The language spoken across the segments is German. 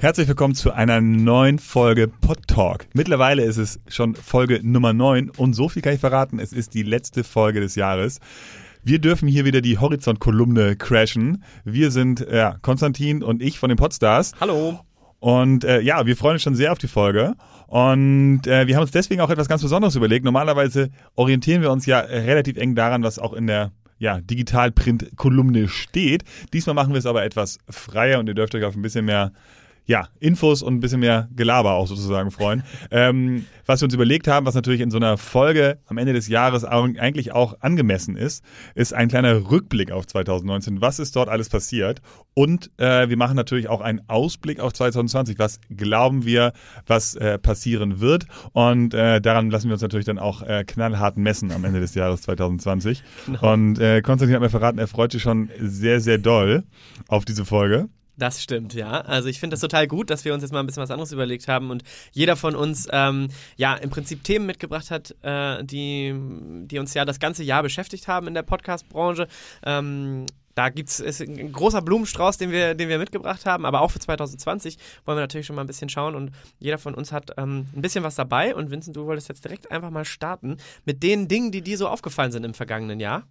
Herzlich willkommen zu einer neuen Folge Pod Talk. Mittlerweile ist es schon Folge Nummer 9 und so viel kann ich verraten, es ist die letzte Folge des Jahres. Wir dürfen hier wieder die Horizont-Kolumne crashen. Wir sind ja, Konstantin und ich von den Podstars. Hallo. Und äh, ja, wir freuen uns schon sehr auf die Folge. Und äh, wir haben uns deswegen auch etwas ganz Besonderes überlegt. Normalerweise orientieren wir uns ja relativ eng daran, was auch in der ja, Digitalprint-Kolumne steht. Diesmal machen wir es aber etwas freier und ihr dürft euch auf ein bisschen mehr ja, Infos und ein bisschen mehr Gelaber auch sozusagen freuen. ähm, was wir uns überlegt haben, was natürlich in so einer Folge am Ende des Jahres eigentlich auch angemessen ist, ist ein kleiner Rückblick auf 2019. Was ist dort alles passiert? Und äh, wir machen natürlich auch einen Ausblick auf 2020. Was glauben wir, was äh, passieren wird? Und äh, daran lassen wir uns natürlich dann auch äh, knallhart messen am Ende des Jahres 2020. Genau. Und äh, Konstantin hat mir verraten, er freut sich schon sehr, sehr doll auf diese Folge. Das stimmt, ja. Also ich finde das total gut, dass wir uns jetzt mal ein bisschen was anderes überlegt haben und jeder von uns ähm, ja im Prinzip Themen mitgebracht hat, äh, die, die uns ja das ganze Jahr beschäftigt haben in der Podcast-Branche. Ähm, da gibt es ein großer Blumenstrauß, den wir, den wir mitgebracht haben, aber auch für 2020 wollen wir natürlich schon mal ein bisschen schauen und jeder von uns hat ähm, ein bisschen was dabei und Vincent, du wolltest jetzt direkt einfach mal starten mit den Dingen, die dir so aufgefallen sind im vergangenen Jahr.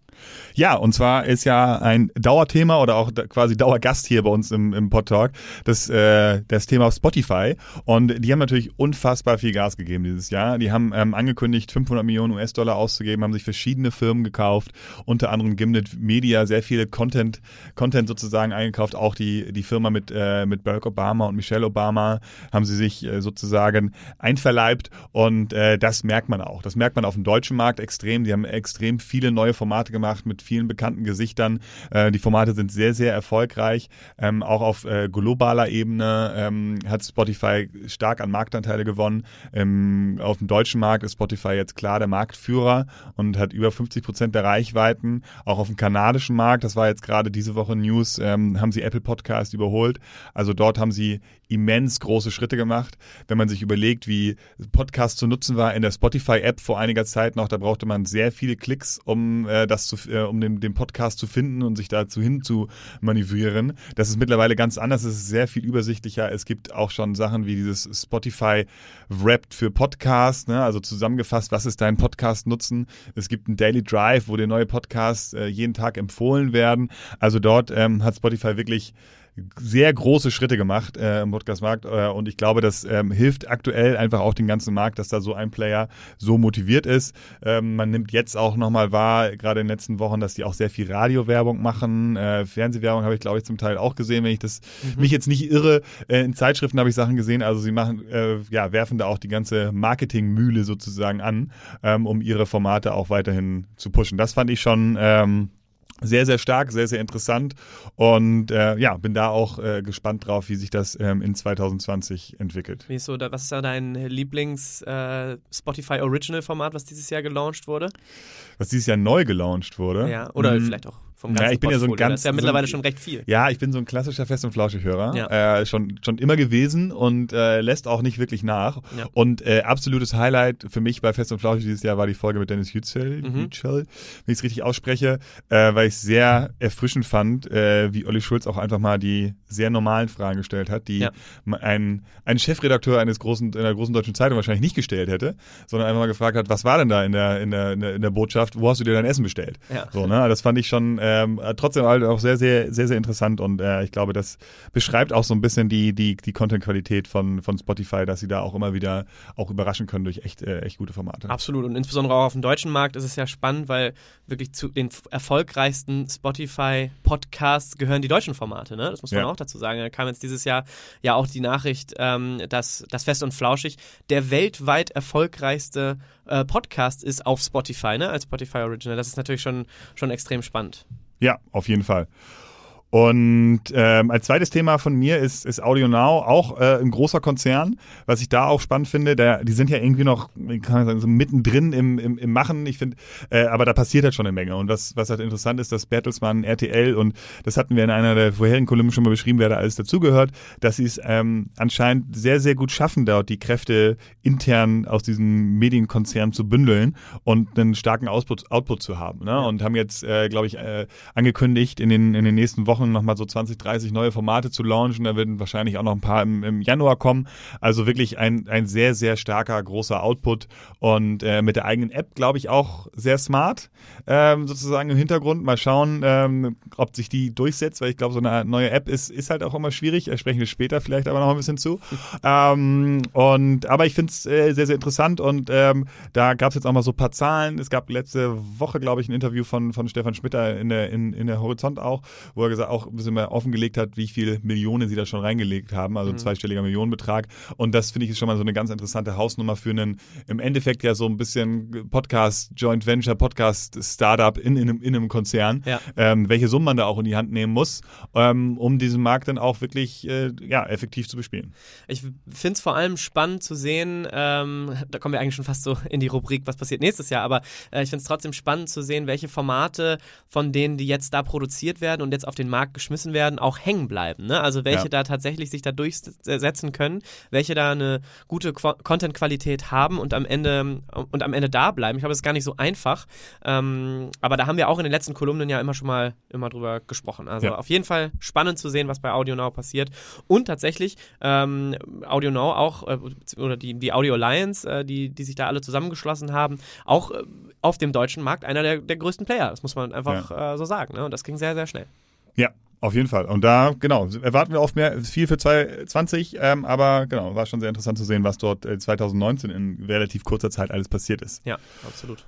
Ja, und zwar ist ja ein Dauerthema oder auch quasi Dauergast hier bei uns im, im Podtalk das, äh, das Thema Spotify und die haben natürlich unfassbar viel Gas gegeben dieses Jahr. Die haben ähm, angekündigt, 500 Millionen US-Dollar auszugeben, haben sich verschiedene Firmen gekauft, unter anderem Gimlet Media, sehr viele Content Content, Content sozusagen eingekauft. Auch die, die Firma mit, äh, mit Barack Obama und Michelle Obama haben sie sich äh, sozusagen einverleibt und äh, das merkt man auch. Das merkt man auf dem deutschen Markt extrem. Die haben extrem viele neue Formate gemacht mit vielen bekannten Gesichtern. Äh, die Formate sind sehr, sehr erfolgreich. Ähm, auch auf äh, globaler Ebene ähm, hat Spotify stark an Marktanteile gewonnen. Ähm, auf dem deutschen Markt ist Spotify jetzt klar der Marktführer und hat über 50 Prozent der Reichweiten. Auch auf dem kanadischen Markt, das war jetzt gerade diese Woche News, ähm, haben sie Apple Podcast überholt. Also dort haben sie immens große Schritte gemacht. Wenn man sich überlegt, wie Podcast zu nutzen war in der Spotify-App vor einiger Zeit noch, da brauchte man sehr viele Klicks, um äh, das zu, äh, um den, den Podcast zu finden und sich dazu hin zu manövrieren. Das ist mittlerweile ganz anders. Es ist sehr viel übersichtlicher. Es gibt auch schon Sachen wie dieses Spotify Wrapped für Podcast, ne? also zusammengefasst, was ist dein Podcast-Nutzen? Es gibt einen Daily Drive, wo dir neue Podcasts äh, jeden Tag empfohlen werden. Also dort ähm, hat Spotify wirklich sehr große Schritte gemacht äh, im Podcast-Markt äh, und ich glaube, das ähm, hilft aktuell einfach auch den ganzen Markt, dass da so ein Player so motiviert ist. Ähm, man nimmt jetzt auch nochmal wahr, gerade in den letzten Wochen, dass die auch sehr viel Radiowerbung machen. Äh, Fernsehwerbung habe ich, glaube ich, zum Teil auch gesehen, wenn ich das mhm. mich jetzt nicht irre. Äh, in Zeitschriften habe ich Sachen gesehen. Also sie machen, äh, ja, werfen da auch die ganze Marketingmühle sozusagen an, ähm, um ihre Formate auch weiterhin zu pushen. Das fand ich schon ähm, sehr, sehr stark, sehr, sehr interessant und äh, ja, bin da auch äh, gespannt drauf, wie sich das ähm, in 2020 entwickelt. Wie ist so, was ist da dein Lieblings-Spotify äh, Original Format, was dieses Jahr gelauncht wurde? Was dieses Jahr neu gelauncht wurde? Ja, oder mhm. vielleicht auch vom ganzen ja, ich bin ja so ein ganz, das ist ja mittlerweile so ein, schon recht viel. Ja, ich bin so ein klassischer Fest- und Flauschig-Hörer. Ja. Äh, schon, schon immer gewesen und äh, lässt auch nicht wirklich nach. Ja. Und äh, absolutes Highlight für mich bei Fest und Flauschig dieses Jahr war die Folge mit Dennis Yücel, mhm. Yücel wenn ich es richtig ausspreche, äh, weil ich es sehr erfrischend fand, äh, wie Olli Schulz auch einfach mal die sehr normalen Fragen gestellt hat, die ja. ein, ein Chefredakteur eines großen, einer großen deutschen Zeitung wahrscheinlich nicht gestellt hätte, sondern einfach mal gefragt hat, was war denn da in der, in der, in der Botschaft, wo hast du dir dein Essen bestellt? So, ne? Das fand ich schon äh, ähm, trotzdem halt auch sehr, sehr, sehr, sehr interessant und äh, ich glaube, das beschreibt auch so ein bisschen die, die, die Content-Qualität von, von Spotify, dass sie da auch immer wieder auch überraschen können durch echt, äh, echt gute Formate. Absolut und insbesondere auch auf dem deutschen Markt ist es ja spannend, weil wirklich zu den erfolgreichsten Spotify-Podcasts gehören die deutschen Formate, ne? Das muss man ja. auch dazu sagen. Da kam jetzt dieses Jahr ja auch die Nachricht, ähm, dass das Fest und Flauschig der weltweit erfolgreichste äh, Podcast ist auf Spotify, ne? Als Spotify Original. Das ist natürlich schon, schon extrem spannend. Ja, auf jeden Fall. Und ähm, als zweites Thema von mir ist, ist Audio Now, auch äh, ein großer Konzern. Was ich da auch spannend finde, der, die sind ja irgendwie noch, kann sagen, so mittendrin im, im, im Machen. Ich finde, äh, aber da passiert halt schon eine Menge. Und was, was halt interessant ist, dass Bertelsmann, RTL und das hatten wir in einer der vorherigen Kolumnen schon mal beschrieben, wer da alles dazugehört, dass sie es ähm, anscheinend sehr, sehr gut schaffen, dort die Kräfte intern aus diesem Medienkonzern zu bündeln und einen starken Output, Output zu haben. Ne? Und haben jetzt, äh, glaube ich, äh, angekündigt in den, in den nächsten Wochen, versprochen, nochmal so 20, 30 neue Formate zu launchen. Da werden wahrscheinlich auch noch ein paar im, im Januar kommen. Also wirklich ein, ein sehr, sehr starker, großer Output und äh, mit der eigenen App, glaube ich, auch sehr smart, ähm, sozusagen im Hintergrund. Mal schauen, ähm, ob sich die durchsetzt, weil ich glaube, so eine neue App ist, ist halt auch immer schwierig. Da sprechen wir später vielleicht aber noch ein bisschen zu. ähm, und, aber ich finde es äh, sehr, sehr interessant und ähm, da gab es jetzt auch mal so ein paar Zahlen. Es gab letzte Woche, glaube ich, ein Interview von, von Stefan Schmitter in der, in, in der Horizont auch, wo er gesagt, auch ein bisschen mehr offengelegt hat, wie viele Millionen sie da schon reingelegt haben, also ein mhm. zweistelliger Millionenbetrag. Und das finde ich ist schon mal so eine ganz interessante Hausnummer für einen im Endeffekt ja so ein bisschen Podcast, Joint Venture, Podcast Startup in, in, einem, in einem Konzern, ja. ähm, welche Summen man da auch in die Hand nehmen muss, ähm, um diesen Markt dann auch wirklich äh, ja, effektiv zu bespielen. Ich finde es vor allem spannend zu sehen, ähm, da kommen wir eigentlich schon fast so in die Rubrik, was passiert nächstes Jahr, aber äh, ich finde es trotzdem spannend zu sehen, welche Formate von denen, die jetzt da produziert werden und jetzt auf den Markt geschmissen werden, auch hängen bleiben. Ne? Also welche ja. da tatsächlich sich da durchsetzen können, welche da eine gute Content-Qualität haben und am Ende und am Ende da bleiben. Ich glaube, es ist gar nicht so einfach. Ähm, aber da haben wir auch in den letzten Kolumnen ja immer schon mal immer drüber gesprochen. Also ja. auf jeden Fall spannend zu sehen, was bei Audio Now passiert. Und tatsächlich ähm, Audio Now auch, äh, oder die, die Audio Alliance, äh, die, die sich da alle zusammengeschlossen haben, auch äh, auf dem deutschen Markt einer der, der größten Player. Das muss man einfach ja. äh, so sagen. Ne? Und das ging sehr, sehr schnell. Ja, auf jeden Fall. Und da, genau, erwarten wir auf mehr, viel für 2020, ähm, aber genau, war schon sehr interessant zu sehen, was dort 2019 äh, in relativ kurzer Zeit alles passiert ist. Ja, absolut.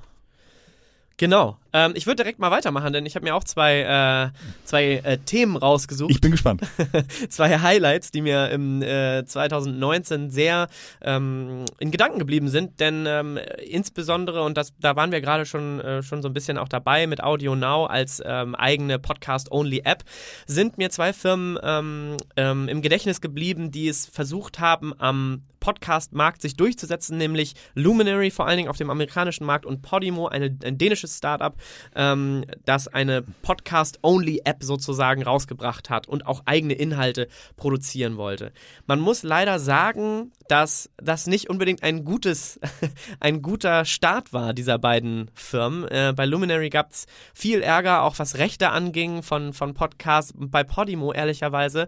Genau. Ähm, ich würde direkt mal weitermachen, denn ich habe mir auch zwei, äh, zwei äh, Themen rausgesucht. Ich bin gespannt. zwei Highlights, die mir im äh, 2019 sehr ähm, in Gedanken geblieben sind, denn ähm, insbesondere, und das, da waren wir gerade schon, äh, schon so ein bisschen auch dabei mit Audio Now als ähm, eigene Podcast-Only-App, sind mir zwei Firmen ähm, ähm, im Gedächtnis geblieben, die es versucht haben, am Podcast-Markt sich durchzusetzen, nämlich Luminary vor allen Dingen auf dem amerikanischen Markt und Podimo, eine, ein dänisches Startup, ähm, das eine Podcast-Only-App sozusagen rausgebracht hat und auch eigene Inhalte produzieren wollte. Man muss leider sagen, dass das nicht unbedingt ein gutes, ein guter Start war dieser beiden Firmen. Äh, bei Luminary gab es viel Ärger, auch was Rechte anging von, von Podcasts. Bei Podimo ehrlicherweise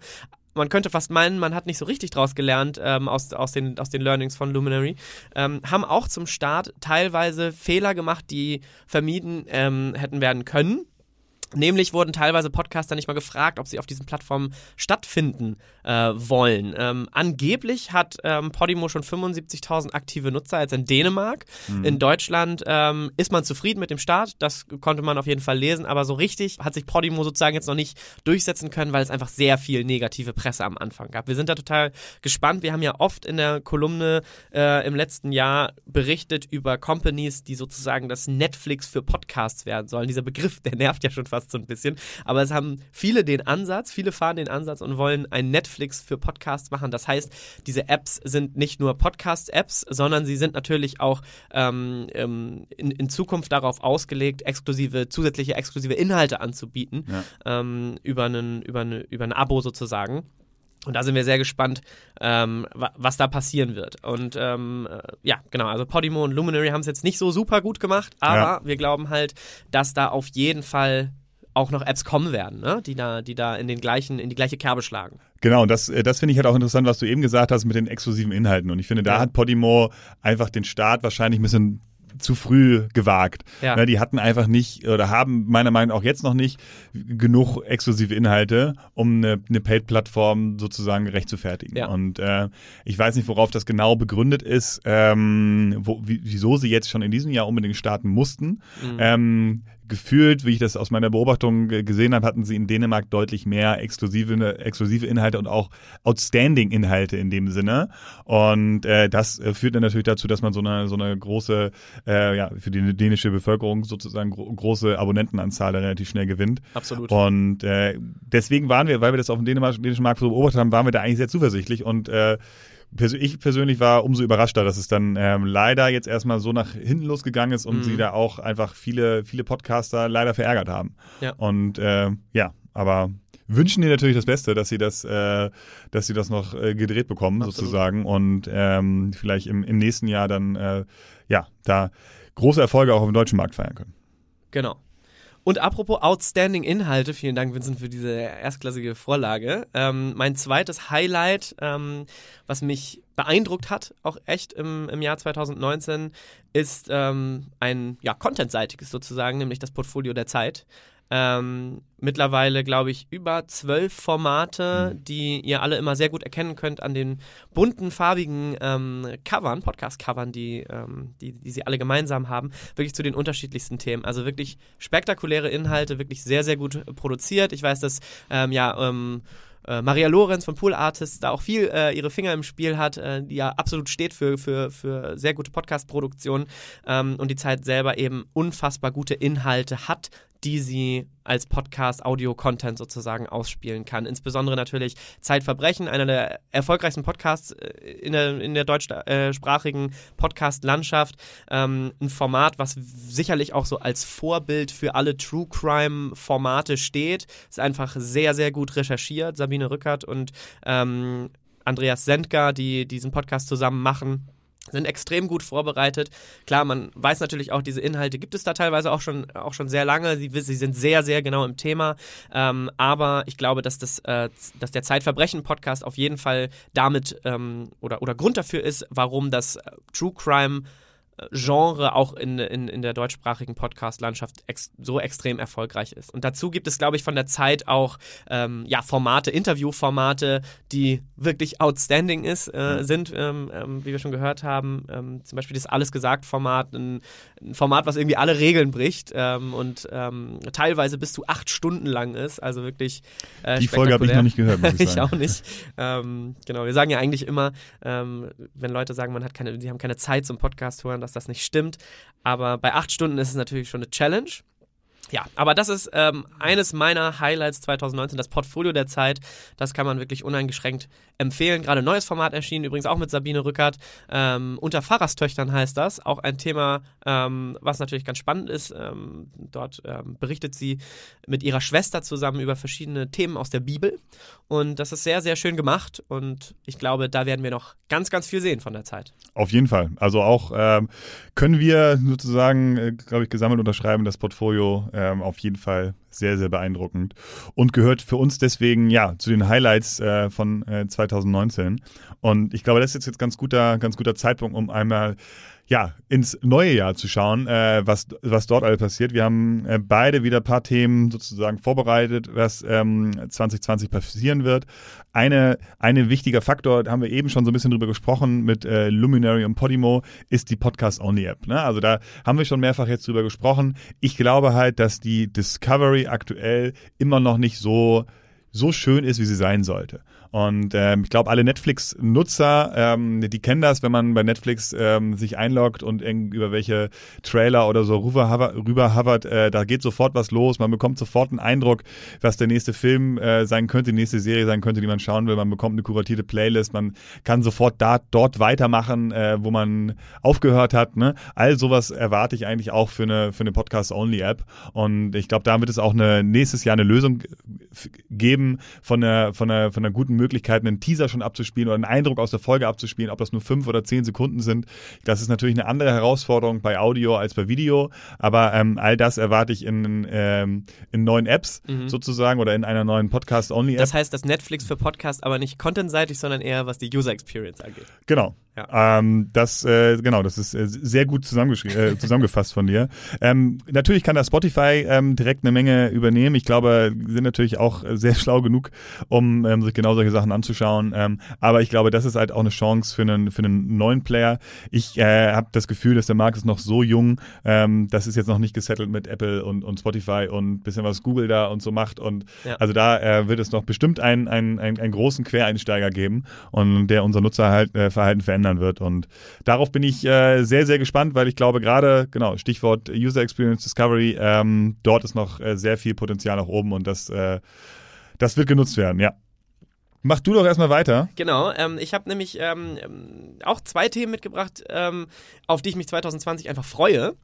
man könnte fast meinen, man hat nicht so richtig draus gelernt ähm, aus, aus, den, aus den Learnings von Luminary, ähm, haben auch zum Start teilweise Fehler gemacht, die vermieden ähm, hätten werden können. Nämlich wurden teilweise Podcaster nicht mal gefragt, ob sie auf diesen Plattformen stattfinden äh, wollen. Ähm, angeblich hat ähm, Podimo schon 75.000 aktive Nutzer als in Dänemark. Mhm. In Deutschland ähm, ist man zufrieden mit dem Start, das konnte man auf jeden Fall lesen, aber so richtig hat sich Podimo sozusagen jetzt noch nicht durchsetzen können, weil es einfach sehr viel negative Presse am Anfang gab. Wir sind da total gespannt. Wir haben ja oft in der Kolumne äh, im letzten Jahr berichtet über Companies, die sozusagen das Netflix für Podcasts werden sollen. Dieser Begriff, der nervt ja schon fast fast so ein bisschen. Aber es haben viele den Ansatz, viele fahren den Ansatz und wollen ein Netflix für Podcasts machen. Das heißt, diese Apps sind nicht nur Podcast-Apps, sondern sie sind natürlich auch ähm, ähm, in, in, Zukunft darauf ausgelegt, exklusive, zusätzliche exklusive Inhalte anzubieten ja. ähm, über, einen, über, eine, über ein Abo sozusagen. Und da sind wir sehr gespannt, ähm, was da passieren wird. Und ähm, äh, ja, genau, also Podimo und Luminary haben es jetzt nicht so super gut gemacht, aber ja. wir glauben halt, dass da auf jeden Fall auch noch Apps kommen werden, ne? die da, die da in den gleichen, in die gleiche Kerbe schlagen. Genau, und das, äh, das finde ich halt auch interessant, was du eben gesagt hast mit den exklusiven Inhalten. Und ich finde, da ja. hat Podimo einfach den Start wahrscheinlich ein bisschen zu früh gewagt. Ja. Ne, die hatten einfach nicht oder haben meiner Meinung nach auch jetzt noch nicht genug exklusive Inhalte, um eine, eine Paid-Plattform sozusagen gerecht zu fertigen. Ja. Und äh, ich weiß nicht, worauf das genau begründet ist, ähm, wo, wieso sie jetzt schon in diesem Jahr unbedingt starten mussten. Mhm. Ähm, gefühlt, wie ich das aus meiner Beobachtung gesehen habe, hatten sie in Dänemark deutlich mehr exklusive, exklusive Inhalte und auch outstanding Inhalte in dem Sinne. Und äh, das äh, führt dann natürlich dazu, dass man so eine, so eine große, äh, ja, für die dänische Bevölkerung sozusagen gro große Abonnentenanzahl relativ schnell gewinnt. Absolut. Und äh, deswegen waren wir, weil wir das auf dem dänischen Markt so beobachtet haben, waren wir da eigentlich sehr zuversichtlich und äh, ich persönlich war umso überraschter, dass es dann ähm, leider jetzt erstmal so nach hinten losgegangen ist und mhm. sie da auch einfach viele, viele Podcaster leider verärgert haben. Ja. Und äh, ja, aber wünschen dir natürlich das Beste, dass sie das, äh, dass sie das noch äh, gedreht bekommen Absolut. sozusagen und ähm, vielleicht im, im nächsten Jahr dann äh, ja da große Erfolge auch auf dem deutschen Markt feiern können. Genau. Und apropos Outstanding Inhalte, vielen Dank, Vincent, für diese erstklassige Vorlage. Ähm, mein zweites Highlight, ähm, was mich beeindruckt hat, auch echt im, im Jahr 2019, ist ähm, ein ja, contentseitiges sozusagen, nämlich das Portfolio der Zeit. Ähm, mittlerweile, glaube ich, über zwölf Formate, mhm. die ihr alle immer sehr gut erkennen könnt an den bunten, farbigen ähm, Covern, Podcast-Covern, die, ähm, die, die sie alle gemeinsam haben, wirklich zu den unterschiedlichsten Themen. Also wirklich spektakuläre Inhalte, wirklich sehr, sehr gut produziert. Ich weiß, dass ähm, ja ähm, äh, Maria Lorenz von Pool Artists da auch viel äh, ihre Finger im Spiel hat, äh, die ja absolut steht für, für, für sehr gute Podcast-Produktion ähm, und die Zeit selber eben unfassbar gute Inhalte hat, die sie als Podcast, Audio-Content sozusagen ausspielen kann. Insbesondere natürlich Zeitverbrechen, einer der erfolgreichsten Podcasts äh, in der, in der deutschsprachigen Podcast-Landschaft. Ähm, ein Format, was sicherlich auch so als Vorbild für alle True Crime-Formate steht. Ist einfach sehr, sehr gut recherchiert. Sabine Rückert und ähm, Andreas Sendker, die diesen Podcast zusammen machen sind extrem gut vorbereitet. Klar, man weiß natürlich auch, diese Inhalte gibt es da teilweise auch schon, auch schon sehr lange. Sie, sie sind sehr, sehr genau im Thema. Ähm, aber ich glaube, dass, das, äh, dass der Zeitverbrechen-Podcast auf jeden Fall damit ähm, oder, oder Grund dafür ist, warum das äh, True Crime Genre auch in, in, in der deutschsprachigen Podcast-Landschaft ex so extrem erfolgreich ist. Und dazu gibt es, glaube ich, von der Zeit auch ähm, ja, Formate, Interviewformate, die wirklich outstanding ist, äh, sind, ähm, ähm, wie wir schon gehört haben. Ähm, zum Beispiel das Alles gesagt-Format, ein, ein, Format, was irgendwie alle Regeln bricht ähm, und ähm, teilweise bis zu acht Stunden lang ist. Also wirklich. Äh, Die Folge habe ich noch nicht gehört, muss ich sagen. ich auch nicht. genau, wir sagen ja eigentlich immer, wenn Leute sagen, man hat keine, sie haben keine Zeit zum Podcast hören, dass das nicht stimmt. Aber bei acht Stunden ist es natürlich schon eine Challenge. Ja, aber das ist ähm, eines meiner Highlights 2019, das Portfolio der Zeit. Das kann man wirklich uneingeschränkt empfehlen. Gerade neues Format erschienen, übrigens auch mit Sabine Rückert. Ähm, unter Pfarrerstöchtern heißt das. Auch ein Thema, ähm, was natürlich ganz spannend ist. Ähm, dort ähm, berichtet sie mit ihrer Schwester zusammen über verschiedene Themen aus der Bibel. Und das ist sehr, sehr schön gemacht. Und ich glaube, da werden wir noch ganz, ganz viel sehen von der Zeit. Auf jeden Fall. Also auch ähm, können wir sozusagen, äh, glaube ich, gesammelt unterschreiben, das Portfolio ähm, auf jeden Fall sehr, sehr beeindruckend und gehört für uns deswegen ja zu den Highlights äh, von äh, 2019. Und ich glaube, das ist jetzt ganz guter, ganz guter Zeitpunkt, um einmal ja, ins neue Jahr zu schauen, äh, was, was dort alles passiert. Wir haben äh, beide wieder ein paar Themen sozusagen vorbereitet, was ähm, 2020 passieren wird. Eine, eine wichtiger Faktor, da haben wir eben schon so ein bisschen drüber gesprochen mit äh, Luminary und Podimo, ist die Podcast-Only-App. Ne? Also da haben wir schon mehrfach jetzt drüber gesprochen. Ich glaube halt, dass die Discovery aktuell immer noch nicht so so schön ist, wie sie sein sollte. Und ähm, ich glaube, alle Netflix-Nutzer, ähm, die kennen das, wenn man bei Netflix ähm, sich einloggt und über welche Trailer oder so rüber, rüber hovert, äh, da geht sofort was los. Man bekommt sofort einen Eindruck, was der nächste Film äh, sein könnte, die nächste Serie sein könnte, die man schauen will. Man bekommt eine kuratierte Playlist, man kann sofort da, dort weitermachen, äh, wo man aufgehört hat. Ne? All sowas erwarte ich eigentlich auch für eine, für eine Podcast-Only-App. Und ich glaube, da wird es auch eine, nächstes Jahr eine Lösung geben von einer, von einer, von einer guten Möglichkeit, einen Teaser schon abzuspielen oder einen Eindruck aus der Folge abzuspielen, ob das nur fünf oder zehn Sekunden sind. Das ist natürlich eine andere Herausforderung bei Audio als bei Video, aber ähm, all das erwarte ich in, ähm, in neuen Apps mhm. sozusagen oder in einer neuen Podcast-Only-App. Das heißt, dass Netflix für Podcast aber nicht contentseitig, sondern eher was die User Experience angeht. Genau. Ja. Ähm, das, äh, genau, das ist äh, sehr gut äh, zusammengefasst von dir. Ähm, natürlich kann da Spotify ähm, direkt eine Menge übernehmen. Ich glaube, sind natürlich auch sehr schlau genug, um ähm, sich genau solche Sachen anzuschauen. Ähm, aber ich glaube, das ist halt auch eine Chance für einen, für einen neuen Player. Ich äh, habe das Gefühl, dass der Markt ist noch so jung. Ähm, das ist jetzt noch nicht gesettelt mit Apple und, und Spotify und bisschen was Google da und so macht. Und ja. also da äh, wird es noch bestimmt einen, einen, einen, einen großen Quereinsteiger geben und der unser Nutzerverhalten äh, verändern wird. Und darauf bin ich äh, sehr, sehr gespannt, weil ich glaube gerade, genau, Stichwort User Experience Discovery, ähm, dort ist noch äh, sehr viel Potenzial nach oben und das, äh, das wird genutzt werden, ja. Mach du doch erstmal weiter. Genau, ähm, ich habe nämlich ähm, auch zwei Themen mitgebracht, ähm, auf die ich mich 2020 einfach freue.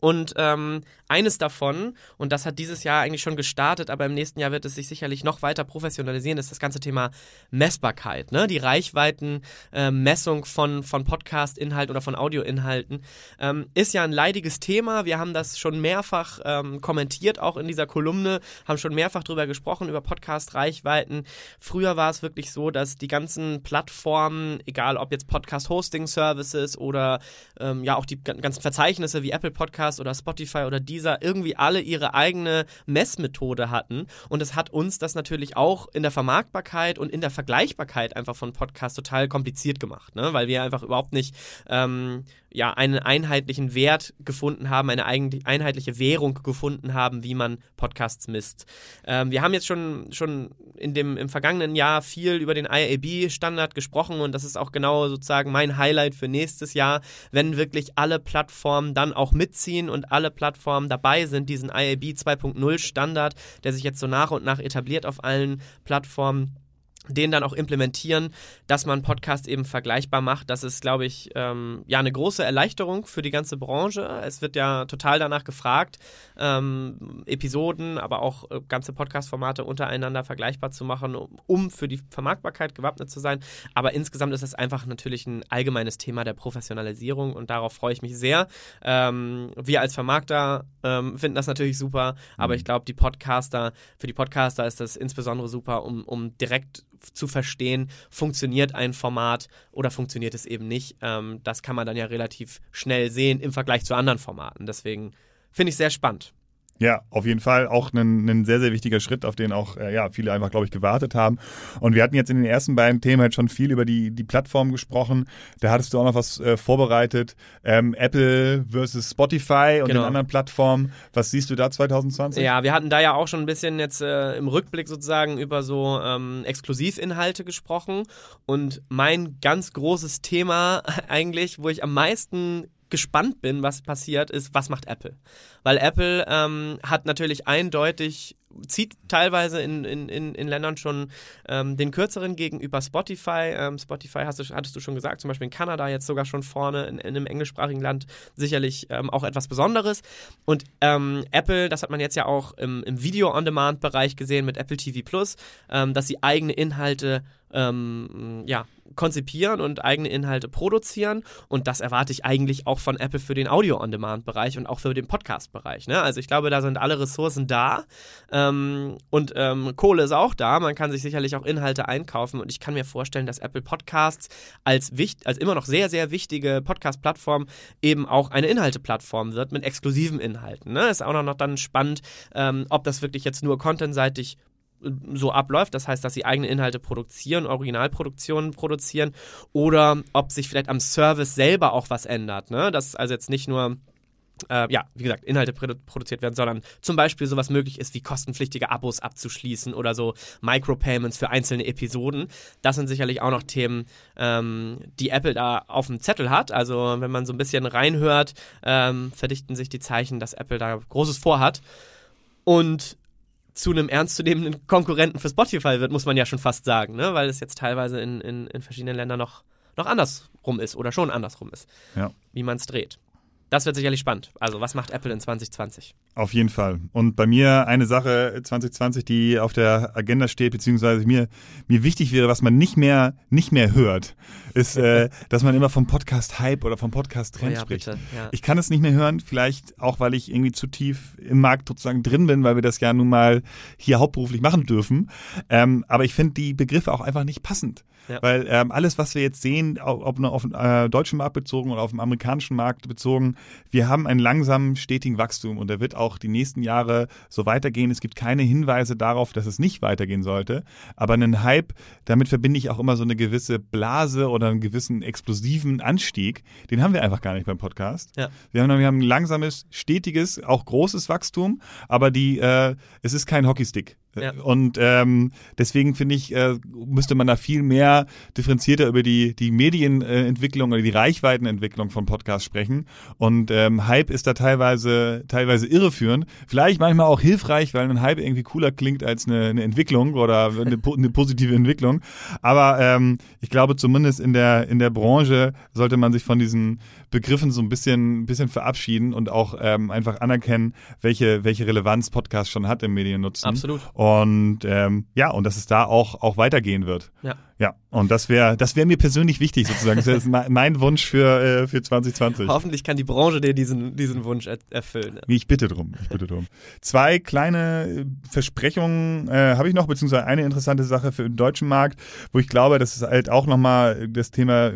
Und ähm, eines davon, und das hat dieses Jahr eigentlich schon gestartet, aber im nächsten Jahr wird es sich sicherlich noch weiter professionalisieren, ist das ganze Thema Messbarkeit. Ne? Die Reichweitenmessung äh, von, von Podcast-Inhalten oder von Audio-Inhalten ähm, ist ja ein leidiges Thema. Wir haben das schon mehrfach ähm, kommentiert, auch in dieser Kolumne, haben schon mehrfach darüber gesprochen, über Podcast-Reichweiten. Früher war es wirklich so, dass die ganzen Plattformen, egal ob jetzt Podcast-Hosting-Services oder ähm, ja auch die ganzen Verzeichnisse wie Apple Podcast oder Spotify oder die dieser irgendwie alle ihre eigene Messmethode hatten. Und es hat uns das natürlich auch in der Vermarktbarkeit und in der Vergleichbarkeit einfach von Podcasts total kompliziert gemacht, ne? weil wir einfach überhaupt nicht ähm, ja, einen einheitlichen Wert gefunden haben, eine einheitliche Währung gefunden haben, wie man Podcasts misst. Ähm, wir haben jetzt schon, schon in dem, im vergangenen Jahr viel über den IAB-Standard gesprochen und das ist auch genau sozusagen mein Highlight für nächstes Jahr, wenn wirklich alle Plattformen dann auch mitziehen und alle Plattformen dabei sind, diesen IAB 2.0 Standard, der sich jetzt so nach und nach etabliert auf allen Plattformen den dann auch implementieren, dass man Podcast eben vergleichbar macht. Das ist, glaube ich, ähm, ja eine große Erleichterung für die ganze Branche. Es wird ja total danach gefragt, ähm, Episoden, aber auch äh, ganze Podcast-Formate untereinander vergleichbar zu machen, um, um, für die Vermarktbarkeit gewappnet zu sein. Aber insgesamt ist es einfach natürlich ein allgemeines Thema der Professionalisierung und darauf freue ich mich sehr. Ähm, wir als Vermarkter ähm, finden das natürlich super, aber mhm. ich glaube, die Podcaster, für die Podcaster ist das insbesondere super, um, um direkt zu verstehen, funktioniert ein Format oder funktioniert es eben nicht. Ähm, das kann man dann ja relativ schnell sehen im Vergleich zu anderen Formaten. Deswegen finde ich sehr spannend. Ja, auf jeden Fall auch ein, ein sehr, sehr wichtiger Schritt, auf den auch äh, ja, viele einfach, glaube ich, gewartet haben. Und wir hatten jetzt in den ersten beiden Themen halt schon viel über die, die Plattform gesprochen. Da hattest du auch noch was äh, vorbereitet. Ähm, Apple versus Spotify und genau. den anderen Plattformen. Was siehst du da 2020? Ja, wir hatten da ja auch schon ein bisschen jetzt äh, im Rückblick sozusagen über so ähm, Exklusivinhalte gesprochen. Und mein ganz großes Thema eigentlich, wo ich am meisten gespannt bin, was passiert, ist, was macht Apple? Weil Apple ähm, hat natürlich eindeutig zieht teilweise in, in, in, in Ländern schon ähm, den kürzeren gegenüber Spotify. Ähm, Spotify hast du, hattest du schon gesagt, zum Beispiel in Kanada jetzt sogar schon vorne, in, in einem englischsprachigen Land sicherlich ähm, auch etwas Besonderes. Und ähm, Apple, das hat man jetzt ja auch im, im Video-on-Demand-Bereich gesehen mit Apple TV Plus, ähm, dass sie eigene Inhalte ähm, ja, konzipieren und eigene Inhalte produzieren. Und das erwarte ich eigentlich auch von Apple für den Audio-on-Demand-Bereich und auch für den Podcast-Bereich. Ne? Also ich glaube, da sind alle Ressourcen da ähm, und ähm, Kohle ist auch da. Man kann sich sicherlich auch Inhalte einkaufen und ich kann mir vorstellen, dass Apple Podcasts als, wichtig, als immer noch sehr, sehr wichtige Podcast-Plattform eben auch eine Inhalte-Plattform wird mit exklusiven Inhalten. Ne? Ist auch noch dann spannend, ähm, ob das wirklich jetzt nur contentseitig so abläuft, das heißt, dass sie eigene Inhalte produzieren, Originalproduktionen produzieren oder ob sich vielleicht am Service selber auch was ändert. Ne? Dass also jetzt nicht nur äh, ja, wie gesagt, Inhalte produ produziert werden, sondern zum Beispiel sowas möglich ist, wie kostenpflichtige Abos abzuschließen oder so Micropayments für einzelne Episoden. Das sind sicherlich auch noch Themen, ähm, die Apple da auf dem Zettel hat. Also wenn man so ein bisschen reinhört, ähm, verdichten sich die Zeichen, dass Apple da Großes vorhat. Und zu einem ernstzunehmenden Konkurrenten für Spotify wird, muss man ja schon fast sagen, ne? weil es jetzt teilweise in, in, in verschiedenen Ländern noch, noch andersrum ist oder schon andersrum ist, ja. wie man es dreht. Das wird sicherlich spannend. Also, was macht Apple in 2020? Auf jeden Fall. Und bei mir eine Sache 2020, die auf der Agenda steht, beziehungsweise mir, mir wichtig wäre, was man nicht mehr, nicht mehr hört, ist, äh, dass man immer vom Podcast-Hype oder vom Podcast-Trend oh ja, spricht. Bitte, ja. Ich kann es nicht mehr hören, vielleicht auch, weil ich irgendwie zu tief im Markt sozusagen drin bin, weil wir das ja nun mal hier hauptberuflich machen dürfen. Ähm, aber ich finde die Begriffe auch einfach nicht passend. Ja. Weil ähm, alles, was wir jetzt sehen, ob nur auf den äh, deutschen Markt bezogen oder auf den amerikanischen Markt bezogen, wir haben einen langsamen, stetigen Wachstum und der wird auch die nächsten Jahre so weitergehen. Es gibt keine Hinweise darauf, dass es nicht weitergehen sollte. Aber einen Hype, damit verbinde ich auch immer so eine gewisse Blase oder einen gewissen explosiven Anstieg. Den haben wir einfach gar nicht beim Podcast. Ja. Wir, haben, wir haben ein langsames, stetiges, auch großes Wachstum, aber die, äh, es ist kein Hockeystick. Ja. Und ähm, deswegen finde ich, äh, müsste man da viel mehr differenzierter über die, die Medienentwicklung oder die Reichweitenentwicklung von Podcasts sprechen. Und ähm, Hype ist da teilweise, teilweise irreführend. Vielleicht manchmal auch hilfreich, weil ein Hype irgendwie cooler klingt als eine, eine Entwicklung oder eine, eine positive Entwicklung. Aber ähm, ich glaube, zumindest in der, in der Branche sollte man sich von diesen Begriffen so ein bisschen, bisschen verabschieden und auch ähm, einfach anerkennen, welche, welche Relevanz Podcast schon hat im Mediennutzen. Absolut. Und ähm, ja, und dass es da auch, auch weitergehen wird. Ja. Ja, und das wäre das wäre mir persönlich wichtig sozusagen. Das ist mein Wunsch für, äh, für 2020. Hoffentlich kann die Branche dir diesen, diesen Wunsch er erfüllen. Ich bitte drum, ich bitte drum. Zwei kleine Versprechungen äh, habe ich noch, beziehungsweise eine interessante Sache für den deutschen Markt, wo ich glaube, dass es halt auch nochmal das Thema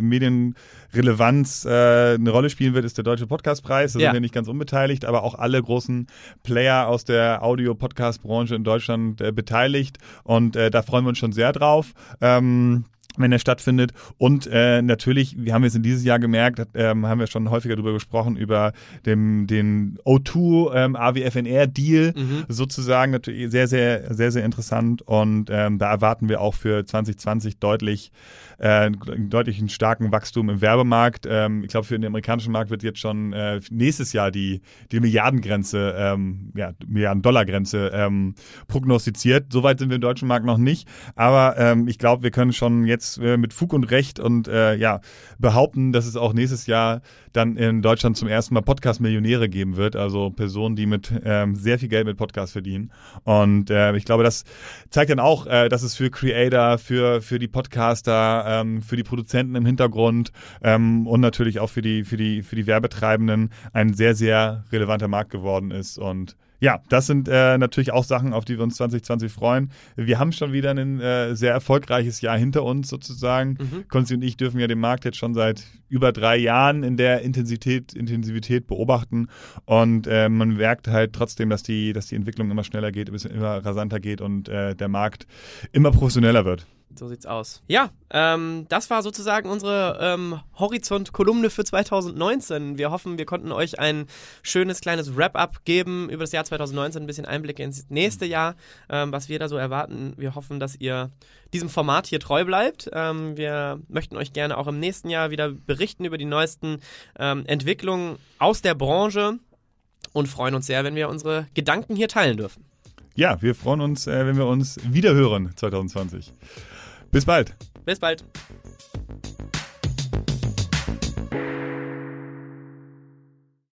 Medienrelevanz äh, eine Rolle spielen wird, ist der Deutsche Podcastpreis. Da Ja. sind wir nicht ganz unbeteiligt, aber auch alle großen Player aus der Audio-Podcast-Branche in Deutschland äh, beteiligt. Und äh, da freuen wir uns schon sehr drauf. Ähm, wenn er stattfindet. Und äh, natürlich, wir haben jetzt in dieses Jahr gemerkt, ähm, haben wir schon häufiger darüber gesprochen, über dem, den O2 ähm, AWFNR-Deal Mhm. sozusagen. Natürlich sehr, sehr, sehr, sehr interessant. Und ähm, da erwarten wir auch für 2020 deutlich, äh, einen deutlichen starken Wachstum im Werbemarkt. Ähm, ich glaube, für den amerikanischen Markt wird jetzt schon äh, nächstes Jahr die, die Milliardengrenze, ähm, ja, Milliarden-Dollar-Grenze ähm, prognostiziert. Soweit sind wir im deutschen Markt noch nicht. Aber ähm, ich glaube, wir können schon jetzt äh, mit Fug und Recht und äh, ja behaupten, dass es auch nächstes Jahr dann in Deutschland zum ersten Mal Podcast-Millionäre geben wird. Also Personen, die mit ähm, sehr viel Geld mit Podcasts verdienen. Und äh, ich glaube, das zeigt dann auch, äh, dass es für Creator, für, für die Podcaster, ähm, für die Produzenten im Hintergrund ähm, und natürlich auch für die, für die, für die Werbetreibenden ein sehr, sehr relevanter Markt geworden ist. Und ja, das sind äh, natürlich auch Sachen, auf die wir uns 2020 freuen. Wir haben schon wieder ein äh, sehr erfolgreiches Jahr hinter uns sozusagen. Mhm. Konzi und ich dürfen ja den Markt jetzt schon seit über drei Jahren in der Intensität, Intensivität beobachten. Und äh, man merkt halt trotzdem, dass die, dass die Entwicklung immer schneller geht, immer rasanter geht und äh, der Markt immer professioneller wird. So sieht's aus. Ja, ähm, das war sozusagen unsere ähm, Horizont-Kolumne für 2019. Wir hoffen, wir konnten euch ein schönes kleines Wrap-up geben über das Jahr 2019, ein bisschen Einblicke ins nächste Jahr, ähm, was wir da so erwarten. Wir hoffen, dass ihr diesem Format hier treu bleibt. Ähm, wir möchten euch gerne auch im nächsten Jahr wieder berichten über die neuesten ähm, Entwicklungen aus der Branche und freuen uns sehr, wenn wir unsere Gedanken hier teilen dürfen. Ja, wir freuen uns, äh, wenn wir uns wiederhören 2020. Bis bald. Bis bald.